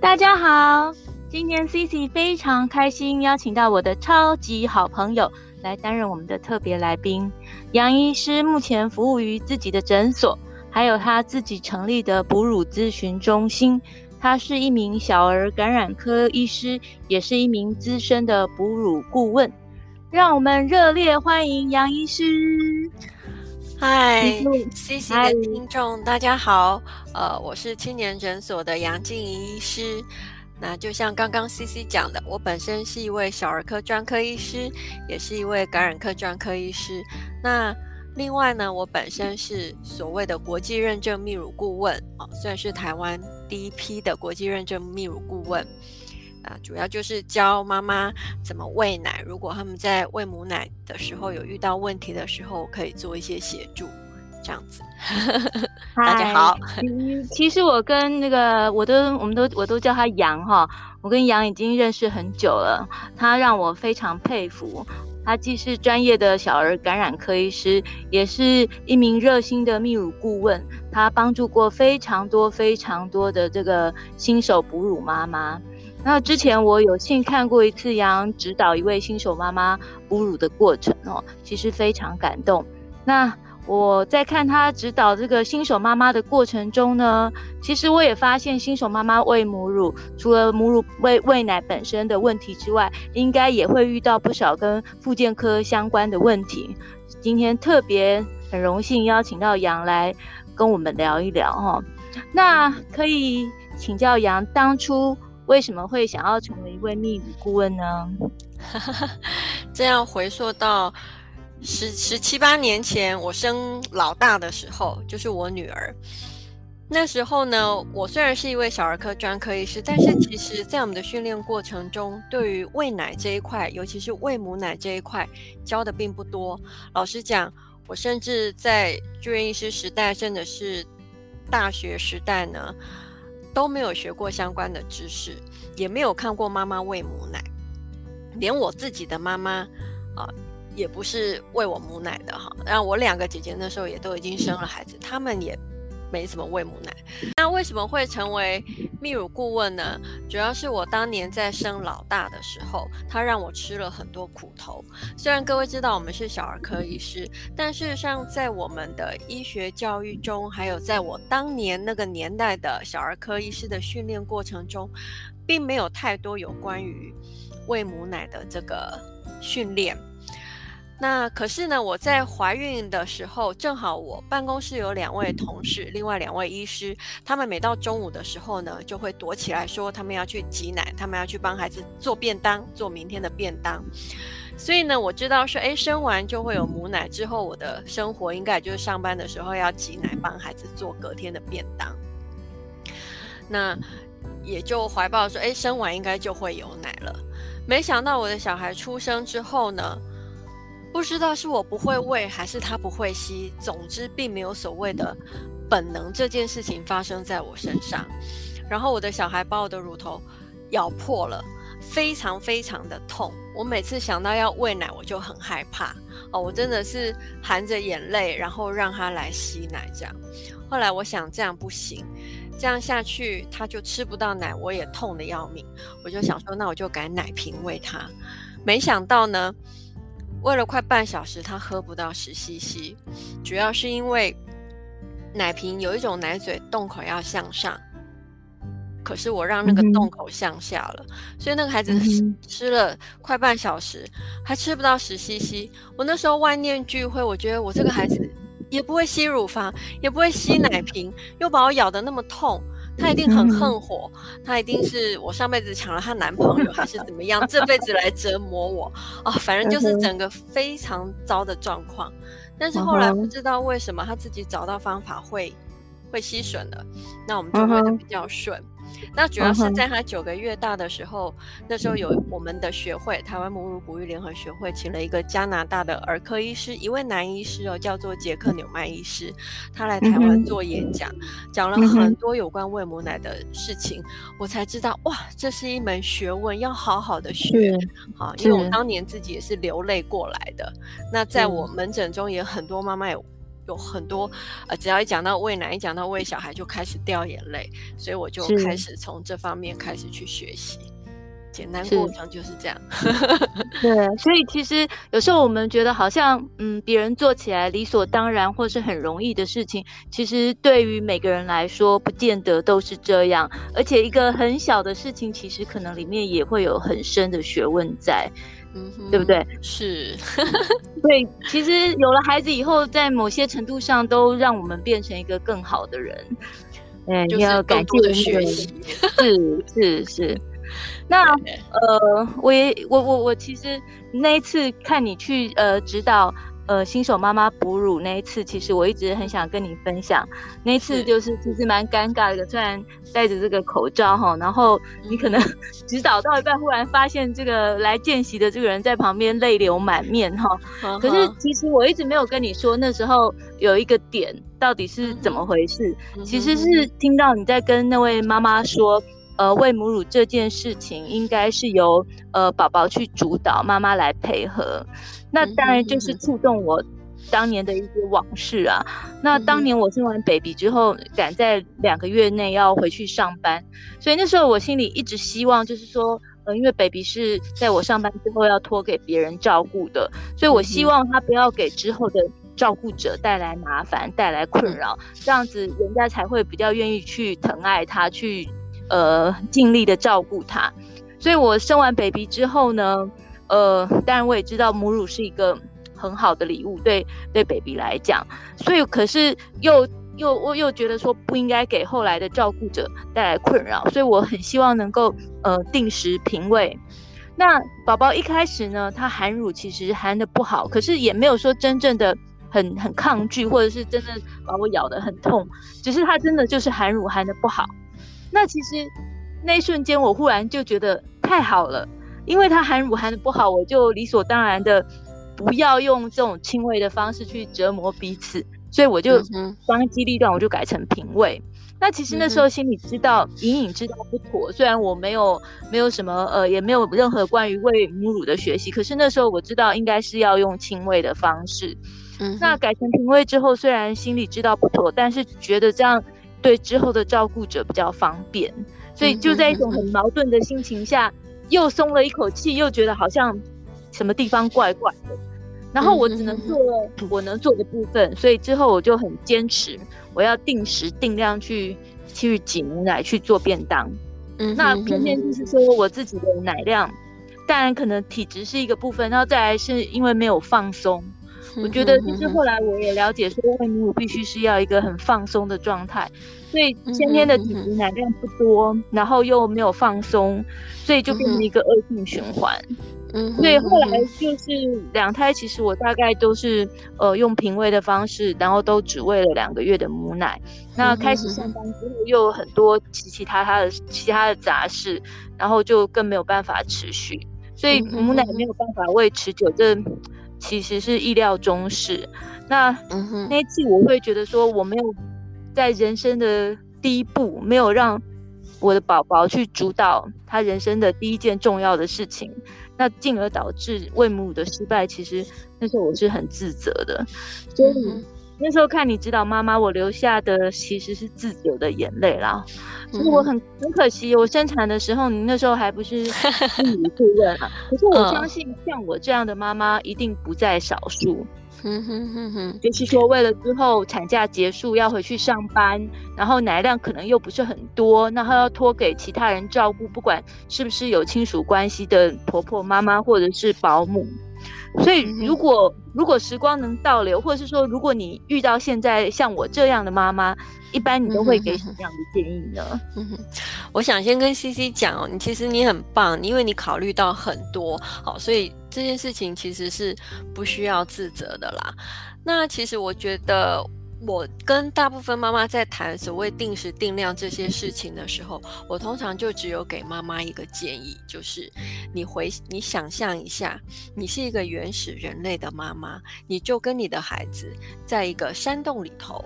大家好，今天 CC 非常开心，邀请到我的超级好朋友来担任我们的特别来宾。杨医师目前服务于自己的诊所，还有他自己成立的哺乳咨询中心。他是一名小儿感染科医师，也是一名资深的哺乳顾问。让我们热烈欢迎杨医师。嗨，CC 的听众大家好，呃，我是青年诊所的杨静怡医师。那就像刚刚 CC 讲的，我本身是一位小儿科专科医师，也是一位感染科专科医师。那另外呢，我本身是所谓的国际认证泌乳顾问啊，算是台湾第一批的国际认证泌乳顾问。啊，主要就是教妈妈怎么喂奶。如果他们在喂母奶的时候有遇到问题的时候，可以做一些协助，这样子。大家好，其实我跟那个我都我们都我都叫他杨哈，我跟杨已经认识很久了。他让我非常佩服，他既是专业的小儿感染科医师，也是一名热心的泌乳顾问。他帮助过非常多非常多的这个新手哺乳妈妈。那之前我有幸看过一次杨指导一位新手妈妈哺乳的过程哦，其实非常感动。那我在看他指导这个新手妈妈的过程中呢，其实我也发现新手妈妈喂母乳，除了母乳喂喂奶本身的问题之外，应该也会遇到不少跟复健科相关的问题。今天特别很荣幸邀请到杨来跟我们聊一聊哈。那可以请教杨当初。为什么会想要成为一位泌乳顾问呢？这样回溯到十十七八年前，我生老大的时候，就是我女儿。那时候呢，我虽然是一位小儿科专科医师，但是其实在我们的训练过程中，对于喂奶这一块，尤其是喂母奶这一块，教的并不多。老实讲，我甚至在住院医师时代，甚至是大学时代呢。都没有学过相关的知识，也没有看过妈妈喂母奶，连我自己的妈妈啊，也不是喂我母奶的哈。然后我两个姐姐那时候也都已经生了孩子，她们也。没怎么喂母奶，那为什么会成为泌乳顾问呢？主要是我当年在生老大的时候，他让我吃了很多苦头。虽然各位知道我们是小儿科医师，但事实上在我们的医学教育中，还有在我当年那个年代的小儿科医师的训练过程中，并没有太多有关于喂母奶的这个训练。那可是呢，我在怀孕的时候，正好我办公室有两位同事，另外两位医师，他们每到中午的时候呢，就会躲起来说他们要去挤奶，他们要去帮孩子做便当，做明天的便当。所以呢，我知道说，诶，生完就会有母奶，之后我的生活应该就是上班的时候要挤奶，帮孩子做隔天的便当。那也就怀抱说，诶，生完应该就会有奶了。没想到我的小孩出生之后呢，不知道是我不会喂，还是他不会吸。总之，并没有所谓的本能这件事情发生在我身上。然后，我的小孩把我的乳头咬破了，非常非常的痛。我每次想到要喂奶，我就很害怕哦。我真的是含着眼泪，然后让他来吸奶这样。后来我想这样不行，这样下去他就吃不到奶，我也痛得要命。我就想说，那我就改奶瓶喂他。没想到呢。喂了快半小时，他喝不到十 CC，主要是因为奶瓶有一种奶嘴洞口要向上，可是我让那个洞口向下了，嗯、所以那个孩子吃了快半小时还吃不到十 CC。我那时候万念俱灰，我觉得我这个孩子也不会吸乳房，也不会吸奶瓶，又把我咬得那么痛。他一定很恨火，她一定是我上辈子抢了她男朋友，还是怎么样？这辈子来折磨我啊！反正就是整个非常糟的状况。但是后来不知道为什么她自己找到方法会会吸吮了，那我们就喂得比较顺。那主要是在他九个月大的时候，那时候有我们的学会台湾母乳哺育联合学会请了一个加拿大的儿科医师，一位男医师哦，叫做杰克纽曼医师，他来台湾做演讲，讲了很多有关喂母奶的事情，我才知道哇，这是一门学问，要好好的学。好，因为我当年自己也是流泪过来的。那在我门诊中也很多妈妈也有很多呃，只要一讲到喂奶，一讲到喂小孩，就开始掉眼泪，所以我就开始从这方面开始去学习。简单过程就是这样，对，所以其实有时候我们觉得好像，嗯，别人做起来理所当然或是很容易的事情，其实对于每个人来说，不见得都是这样。而且一个很小的事情，其实可能里面也会有很深的学问在，嗯，对不对？是，对，其实有了孩子以后，在某些程度上都让我们变成一个更好的人。哎，你要感谢学习，是是是。那呃，我也我我我其实那一次看你去呃指导呃新手妈妈哺乳那一次，其实我一直很想跟你分享。那一次就是其实蛮尴尬的，虽然戴着这个口罩哈，然后你可能 指导到一半，忽然发现这个来见习的这个人在旁边泪流满面哈。可是其实我一直没有跟你说，那时候有一个点到底是怎么回事，其实是听到你在跟那位妈妈说。呃，喂母乳这件事情应该是由呃宝宝去主导，妈妈来配合。那当然就是触动我当年的一些往事啊。那当年我生完 baby 之后，赶在两个月内要回去上班，所以那时候我心里一直希望，就是说，呃，因为 baby 是在我上班之后要托给别人照顾的，所以我希望他不要给之后的照顾者带来麻烦、带来困扰，这样子人家才会比较愿意去疼爱他去。呃，尽力的照顾他，所以我生完 baby 之后呢，呃，当然我也知道母乳是一个很好的礼物，对对 baby 来讲，所以可是又又我又觉得说不应该给后来的照顾者带来困扰，所以我很希望能够呃定时平喂。那宝宝一开始呢，他含乳其实含的不好，可是也没有说真正的很很抗拒，或者是真的把我咬得很痛，只是他真的就是含乳含的不好。那其实那一瞬间，我忽然就觉得太好了，因为他含乳含的不好，我就理所当然的不要用这种亲喂的方式去折磨彼此，所以我就当机立断，我就改成平喂。那其实那时候心里知道，隐隐知道不妥，虽然我没有没有什么呃，也没有任何关于喂母乳的学习，可是那时候我知道应该是要用亲喂的方式。嗯，那改成平喂之后，虽然心里知道不妥，但是觉得这样。对之后的照顾者比较方便，所以就在一种很矛盾的心情下，又松了一口气，又觉得好像什么地方怪怪的。然后我只能做了我能做的部分，所以之后我就很坚持，我要定时定量去去挤牛奶去做便当。嗯，那偏偏就是说我自己的奶量，当然可能体质是一个部分，然后再来是因为没有放松。我觉得就是后来我也了解说，喂母乳必须是要一个很放松的状态，所以先天的体质奶量不多，然后又没有放松，所以就变成一个恶性循环。嗯，所以后来就是两胎，其实我大概都是呃用平喂的方式，然后都只喂了两个月的母奶。那开始上班之后，又有很多其其他他的其他的杂事，然后就更没有办法持续，所以母奶没有办法喂持久。这其实是意料中事。那、嗯、那一次我会觉得说，我没有在人生的第一步，没有让我的宝宝去主导他人生的第一件重要的事情，那进而导致喂母乳的失败。其实那时候我是很自责的，所以。嗯那时候看你指导妈妈，我流下的其实是自责的眼泪啦。所以我很很可惜，我生产的时候，你那时候还不是 心理顾问啊。可是我相信，像我这样的妈妈一定不在少数。嗯哼哼哼，就是说，为了之后产假结束要回去上班，然后奶量可能又不是很多，然后要托给其他人照顾，不管是不是有亲属关系的婆婆妈妈或者是保姆。所以，如果如果时光能倒流，或者是说，如果你遇到现在像我这样的妈妈，一般你都会给什么样的建议呢？嗯哼，我想先跟 CC 讲哦，你其实你很棒，因为你考虑到很多，好，所以这件事情其实是不需要自责的啦。那其实我觉得。我跟大部分妈妈在谈所谓定时定量这些事情的时候，我通常就只有给妈妈一个建议，就是你回你想象一下，你是一个原始人类的妈妈，你就跟你的孩子在一个山洞里头，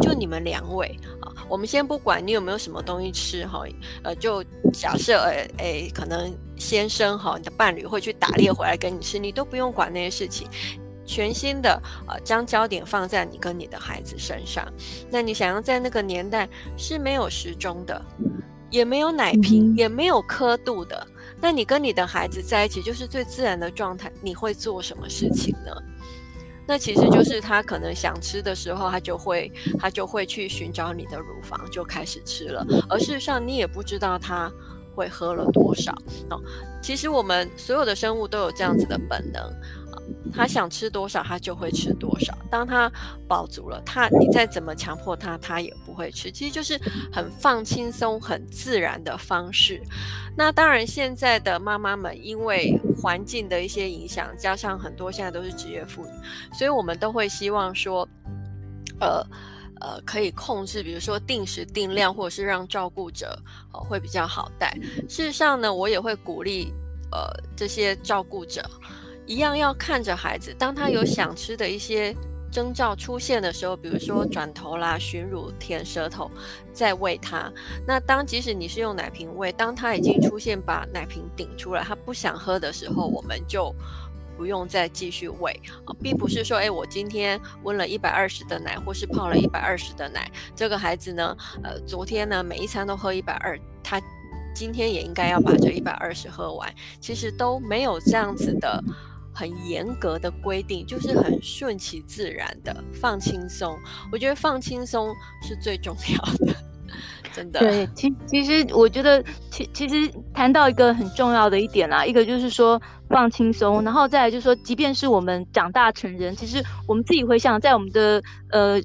就你们两位啊，我们先不管你有没有什么东西吃哈，呃，就假设呃诶，可能先生哈，你的伴侣会去打猎回来给你吃，你都不用管那些事情。全新的呃将焦点放在你跟你的孩子身上。那你想要在那个年代是没有时钟的，也没有奶瓶，嗯、也没有刻度的。那你跟你的孩子在一起就是最自然的状态，你会做什么事情呢？那其实就是他可能想吃的时候，他就会他就会去寻找你的乳房，就开始吃了。而事实上，你也不知道他会喝了多少哦。其实我们所有的生物都有这样子的本能。他想吃多少，他就会吃多少。当他饱足了，他你再怎么强迫他，他也不会吃。其实就是很放轻松、很自然的方式。那当然，现在的妈妈们因为环境的一些影响，加上很多现在都是职业妇女，所以我们都会希望说，呃呃，可以控制，比如说定时定量，或者是让照顾者呃会比较好带。事实上呢，我也会鼓励呃这些照顾者。一样要看着孩子，当他有想吃的一些征兆出现的时候，比如说转头啦、寻乳、舔舌头，再喂他。那当即使你是用奶瓶喂，当他已经出现把奶瓶顶出来，他不想喝的时候，我们就不用再继续喂啊，并不是说，诶，我今天温了一百二十的奶，或是泡了一百二十的奶，这个孩子呢，呃，昨天呢每一餐都喝一百二，他今天也应该要把这一百二十喝完。其实都没有这样子的。很严格的规定，就是很顺其自然的放轻松。我觉得放轻松是最重要的，真的。对，其其实我觉得，其其实谈到一个很重要的一点啊，一个就是说放轻松，然后再来就是说，即便是我们长大成人，其实我们自己回想，在我们的呃。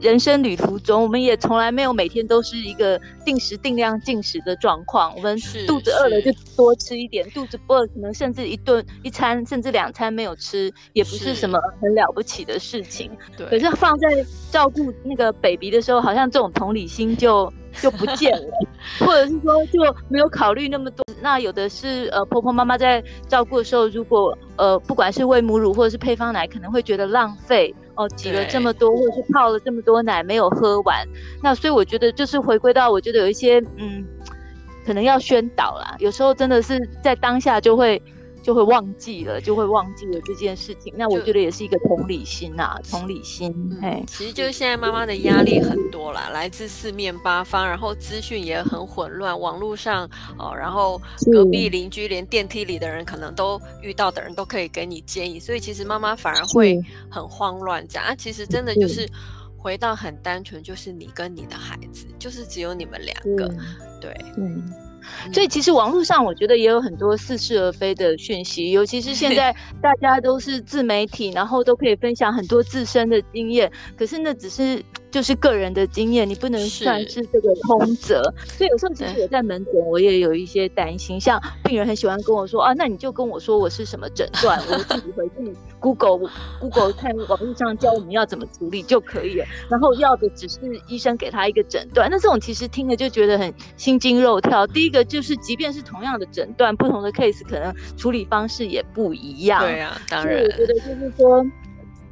人生旅途中，我们也从来没有每天都是一个定时定量进食的状况。我们肚子饿了就多吃一点，肚子不饿可能甚至一顿一餐甚至两餐没有吃，也不是什么很了不起的事情。对。可是放在照顾那个 baby 的时候，好像这种同理心就就不见了，或者是说就没有考虑那么多。那有的是呃婆婆妈妈在照顾的时候，如果呃不管是喂母乳或者是配方奶，可能会觉得浪费。哦，挤了这么多，或者是泡了这么多奶没有喝完，那所以我觉得就是回归到，我觉得有一些嗯，可能要宣导啦。有时候真的是在当下就会。就会忘记了，就会忘记了这件事情。那我觉得也是一个同理心呐、啊，同理心。哎，其实就是现在妈妈的压力很多啦，来自四面八方，然后资讯也很混乱，网络上哦，然后隔壁邻居连电梯里的人可能都遇到的人都可以给你建议，所以其实妈妈反而会很慌乱这样。啊，其实真的就是回到很单纯，就是你跟你的孩子，就是只有你们两个，对，嗯。所以其实网络上我觉得也有很多似是而非的讯息，尤其是现在大家都是自媒体，然后都可以分享很多自身的经验，可是那只是。就是个人的经验，你不能算是这个通则，所以有时候其实我在门诊，我也有一些担心。像病人很喜欢跟我说啊，那你就跟我说我是什么诊断，我自己回去 Google Google 看网络上教我们要怎么处理就可以了。然后要的只是医生给他一个诊断，那这种其实听了就觉得很心惊肉跳。第一个就是，即便是同样的诊断，不同的 case 可能处理方式也不一样。对啊，当然，我觉得就是说。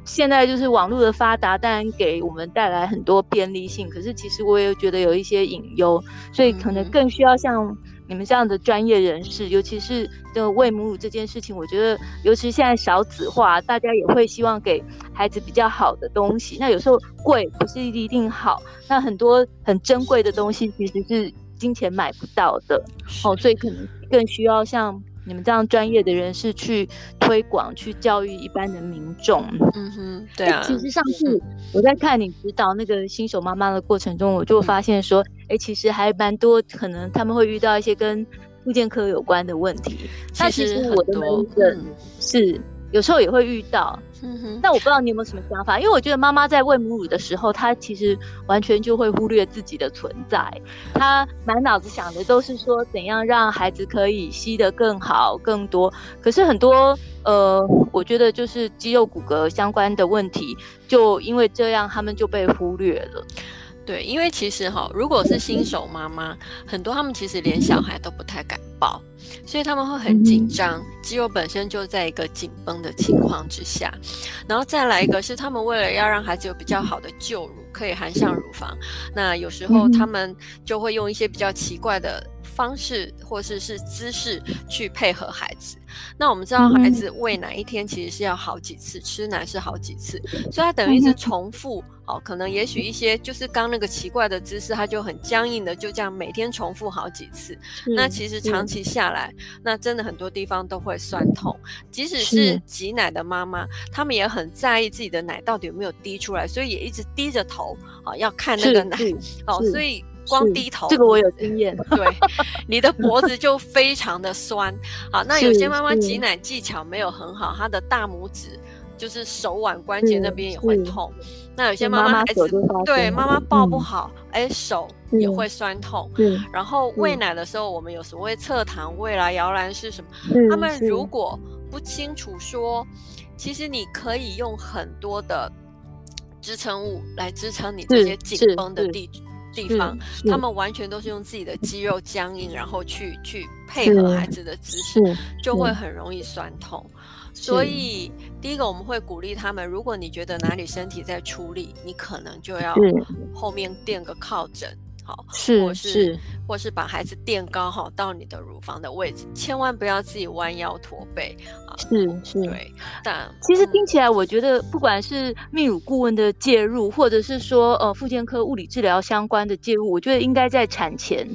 现在就是网络的发达，当然给我们带来很多便利性。可是其实我也觉得有一些隐忧，所以可能更需要像你们这样的专业人士，尤其是这个喂母乳这件事情，我觉得尤其现在少子化，大家也会希望给孩子比较好的东西。那有时候贵不是一定好，那很多很珍贵的东西其实是金钱买不到的哦，所以可能更需要像。你们这样专业的人士去推广、去教育一般的民众，嗯哼，对啊。其实上次我在看你指导那个新手妈妈的过程中，我就发现说，哎、嗯，其实还蛮多可能他们会遇到一些跟复健科有关的问题。那其实我的门诊是有时候也会遇到。嗯哼，那我不知道你有没有什么想法，因为我觉得妈妈在喂母乳的时候，她其实完全就会忽略自己的存在，她满脑子想的都是说怎样让孩子可以吸得更好、更多。可是很多呃，我觉得就是肌肉骨骼相关的问题，就因为这样，他们就被忽略了。对，因为其实哈，如果是新手妈妈，很多他们其实连小孩都不太敢抱，所以他们会很紧张，肌肉本身就在一个紧绷的情况之下，然后再来一个是他们为了要让孩子有比较好的就乳，可以含上乳房，那有时候他们就会用一些比较奇怪的方式或是是姿势去配合孩子。那我们知道孩子喂奶一天其实是要好几次，吃奶是好几次，所以他等于是重复。哦，可能也许一些就是刚那个奇怪的姿势，他就很僵硬的就这样每天重复好几次。那其实长期下来，那真的很多地方都会酸痛。即使是挤奶的妈妈，他们也很在意自己的奶到底有没有滴出来，所以也一直低着头啊，要看那个奶。哦，所以光低头，这个我有经验。对，你的脖子就非常的酸。好，那有些妈妈挤奶技巧没有很好，她的大拇指就是手腕关节那边也会痛。那有些妈妈孩子对妈妈抱不好，哎、嗯，手也会酸痛。嗯、然后喂奶的时候，我们有所谓侧躺喂啦、摇篮式什么，嗯、他们如果不清楚说，其实你可以用很多的支撑物来支撑你这些紧绷的地地方，他们完全都是用自己的肌肉僵硬，然后去去配合孩子的姿势，就会很容易酸痛。所以，第一个我们会鼓励他们，如果你觉得哪里身体在出力，你可能就要后面垫个靠枕，好，是或是，是或是把孩子垫高好到你的乳房的位置，千万不要自己弯腰驼背啊。是是，对。但其实听起来，我觉得不管是泌乳顾问的介入，或者是说呃妇健科物理治疗相关的介入，我觉得应该在产前。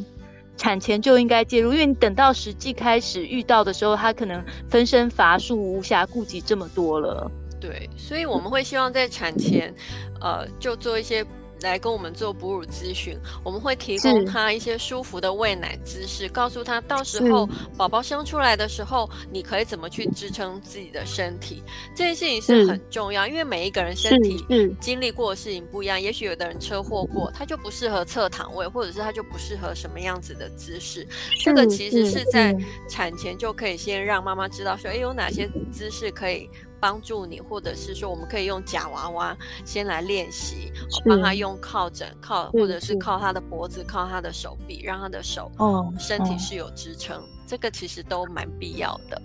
产前就应该介入，因为你等到实际开始遇到的时候，他可能分身乏术，无暇顾及这么多了。对，所以我们会希望在产前，呃，就做一些。来跟我们做哺乳咨询，我们会提供他一些舒服的喂奶姿势，告诉他到时候宝宝生出来的时候，你可以怎么去支撑自己的身体。这件事情是很重要，因为每一个人身体经历过的事情不一样。也许有的人车祸过，他就不适合侧躺位，或者是他就不适合什么样子的姿势。这个其实是在产前就可以先让妈妈知道说，哎，有哪些姿势可以。帮助你，或者是说，我们可以用假娃娃先来练习，帮他用靠枕靠，或者是靠他的脖子，靠他的手臂，让他的手哦身体是有支撑，这个其实都蛮必要的。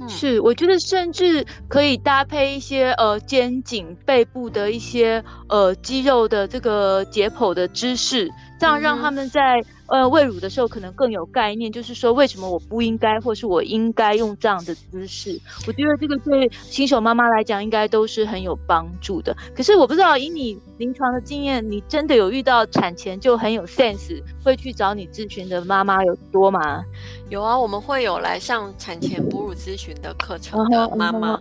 嗯、是，我觉得甚至可以搭配一些呃肩颈背部的一些呃肌肉的这个解剖的姿势，这样让他们在。呃，喂乳的时候可能更有概念，就是说为什么我不应该，或是我应该用这样的姿势。我觉得这个对新手妈妈来讲，应该都是很有帮助的。可是我不知道，以你临床的经验，你真的有遇到产前就很有 sense，会去找你咨询的妈妈有多吗？有啊，我们会有来上产前哺乳咨询的课程的妈妈。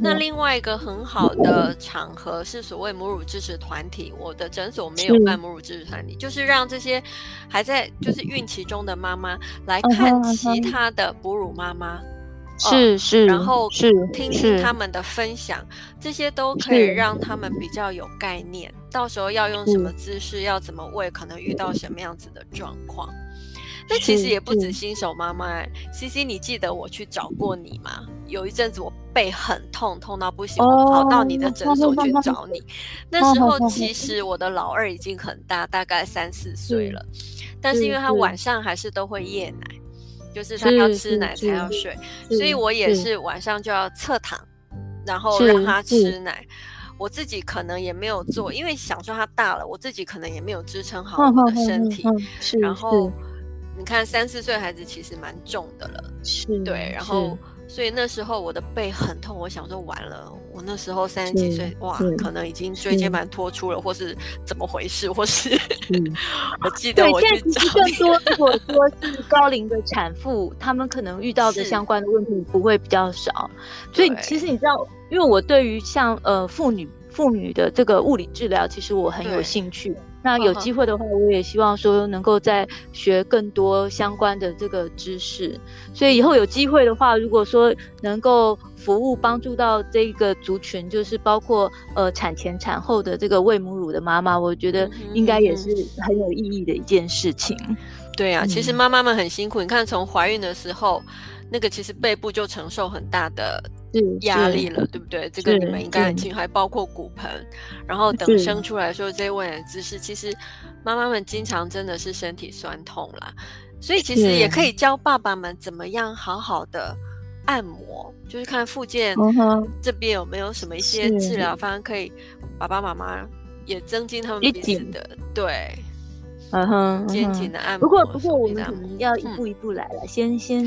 那另外一个很好的场合是所谓母乳支持团体，我的诊所没有办母乳支持团体，就是让这些还在。就是孕期中的妈妈来看其他的哺乳妈妈，是是，然后是听听他们的分享，这些都可以让他们比较有概念，到时候要用什么姿势，要怎么喂，可能遇到什么样子的状况。那其实也不止新手妈妈，欸，CC，你记得我去找过你吗？有一阵子我背很痛，痛到不行，我跑到你的诊所去找你。那时候其实我的老二已经很大，大概三四岁了。但是因为他晚上还是都会夜奶，就是他要吃奶才要睡，所以我也是晚上就要侧躺，然后让他吃奶。我自己可能也没有做，因为想说他大了，我自己可能也没有支撑好我的身体。然后你看三四岁孩子其实蛮重的了，对，然后。所以那时候我的背很痛，我想说完了，我那时候三十几岁，哇，可能已经椎间盘脱出了，或是怎么回事，或是，我记得我去找。对，现在更多，如果说是高龄的产妇，他们可能遇到的相关的问题不会比较少。所以其实你知道，因为我对于像呃妇女妇女的这个物理治疗，其实我很有兴趣。那有机会的话，我也希望说能够再学更多相关的这个知识。所以以后有机会的话，如果说能够服务帮助到这个族群，就是包括呃产前产后的这个喂母乳的妈妈，我觉得应该也是很有意义的一件事情。对啊，其实妈妈们很辛苦。你看，从怀孕的时候，那个其实背部就承受很大的。压力了，对不对？这个你们应该很清楚，还包括骨盆，然后等生出来的时候，这些喂奶姿势，其实妈妈们经常真的是身体酸痛啦。所以其实也可以教爸爸们怎么样好好的按摩，就是看附件这边有没有什么一些治疗方案，可以爸爸妈妈也增进他们彼此的对。嗯哼，肩颈的按摩。不过不过，我们可能要一步一步来了，先先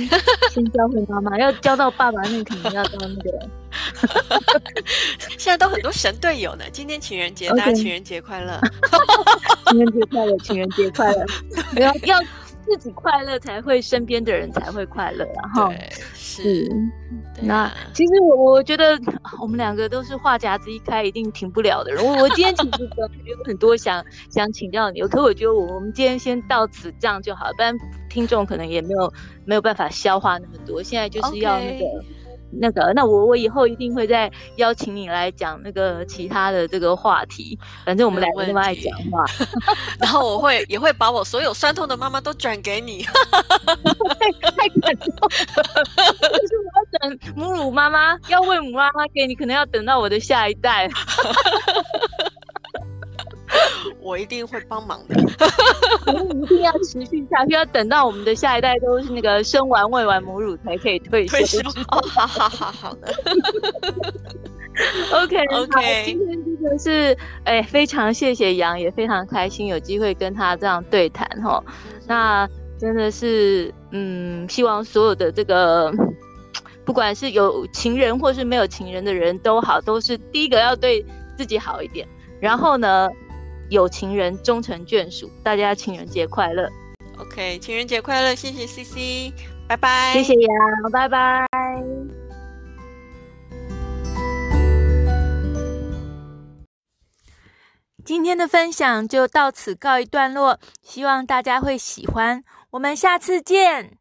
先教会妈妈，要教到爸爸那，肯定要到那个。现在都很多神队友呢。今天情人节，大家 情人节快乐！情人节快乐，情人节快乐！要要自己快乐，才会身边的人才会快乐，然后。是，那其实我我觉得我们两个都是话匣子一开一定停不了的人。我我今天其实 有很多想想请教你，可我觉得我我们今天先到此这样就好，不然听众可能也没有没有办法消化那么多。现在就是要那个。Okay. 那个，那我我以后一定会再邀请你来讲那个其他的这个话题。反正我们两个那么爱讲话，然后我会也会把我所有酸痛的妈妈都转给你。太太感动了，就是我要等母乳妈妈，要喂母妈妈给你，可能要等到我的下一代。我一定会帮忙的，我们一定要持续下去，要等到我们的下一代都是那个生完喂完母乳才可以退休。退休哦，好好好好的。OK OK，今天真的是哎，非常谢谢杨，也非常开心有机会跟他这样对谈哈。那真的是嗯，希望所有的这个不管是有情人或是没有情人的人都好，都是第一个要对自己好一点。然后呢，有情人终成眷属，大家情人节快乐。OK，情人节快乐，谢谢 CC，拜拜。谢谢杨，拜拜。今天的分享就到此告一段落，希望大家会喜欢。我们下次见。